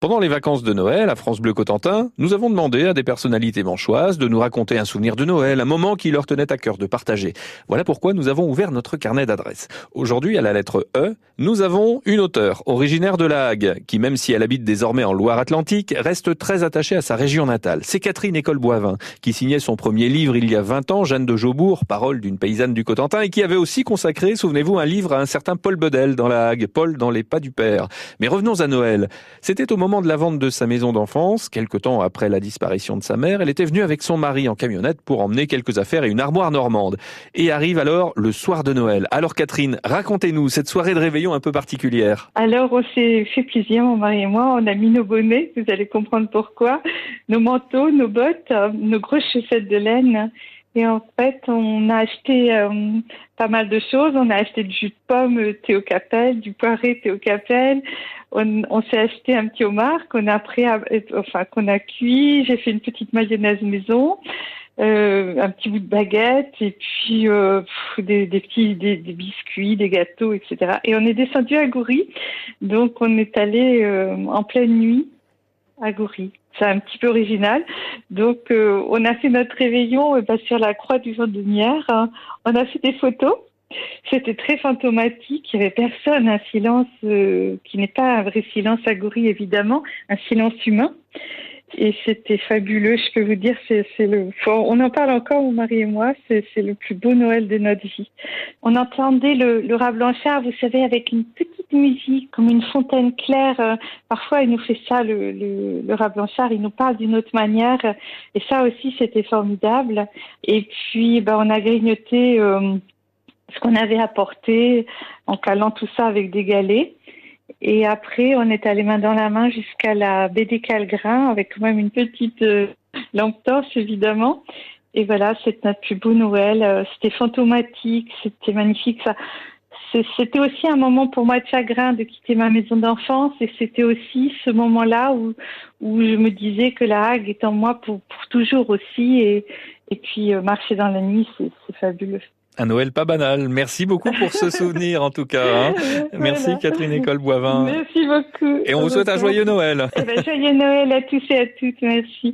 Pendant les vacances de Noël à France Bleu Cotentin, nous avons demandé à des personnalités manchoises de nous raconter un souvenir de Noël, un moment qui leur tenait à cœur de partager. Voilà pourquoi nous avons ouvert notre carnet d'adresses. Aujourd'hui, à la lettre E, nous avons une auteure originaire de La Hague, qui même si elle habite désormais en Loire-Atlantique, reste très attachée à sa région natale. C'est Catherine École Boivin, qui signait son premier livre il y a 20 ans, Jeanne de Jaubourg, parole d'une paysanne du Cotentin, et qui avait aussi consacré, souvenez-vous, un livre à un certain Paul Bedel dans La Hague, Paul dans les pas du père. Mais revenons à Noël. C'était au moment de la vente de sa maison d'enfance, quelque temps après la disparition de sa mère, elle était venue avec son mari en camionnette pour emmener quelques affaires et une armoire normande. Et arrive alors le soir de Noël. Alors Catherine, racontez-nous cette soirée de réveillon un peu particulière. Alors on s'est fait plaisir, mon mari et moi, on a mis nos bonnets, vous allez comprendre pourquoi, nos manteaux, nos bottes, nos grosses chaussettes de laine. Et en fait, on a acheté euh, pas mal de choses. On a acheté du jus de pomme Théo Capel, du poiré Théo Capel. On, s'est acheté un petit homard qu'on a pris, enfin qu'on a cuit. J'ai fait une petite mayonnaise maison, euh, un petit bout de baguette et puis euh, des, des, petits des, des, biscuits, des gâteaux, etc. Et on est descendu à Goury. Donc on est allé euh, en pleine nuit à. C'est un petit peu original. Donc, euh, on a fait notre réveillon euh, bah, sur la croix du Vent de. Hein. On a fait des photos. C'était très fantomatique. Il n'y avait personne. Un silence euh, qui n'est pas un vrai silence à évidemment. Un silence humain. Et c'était fabuleux, je peux vous dire, c'est, le, on en parle encore, mon mari et moi, c'est, le plus beau Noël de notre vie. On entendait le, le rat blanchard, vous savez, avec une petite musique, comme une fontaine claire. Parfois, il nous fait ça, le, le, le rat blanchard, il nous parle d'une autre manière. Et ça aussi, c'était formidable. Et puis, ben, on a grignoté euh, ce qu'on avait apporté en calant tout ça avec des galets. Et après, on est allé main dans la main jusqu'à la baie des Calgrins avec quand même une petite euh, lampe torche, évidemment. Et voilà, c'est notre plus beau Noël. Euh, c'était fantomatique, c'était magnifique. Ça, c'était aussi un moment pour moi de chagrin de quitter ma maison d'enfance et c'était aussi ce moment-là où, où je me disais que la Hague est en moi pour, pour toujours aussi et, et puis euh, marcher dans la nuit, c'est fabuleux. Un Noël pas banal. Merci beaucoup pour ce souvenir en tout cas. Hein. Merci Catherine École Boivin. Merci beaucoup. Et on vous souhaite un joyeux Noël. Eh ben, joyeux Noël à tous et à toutes. Merci.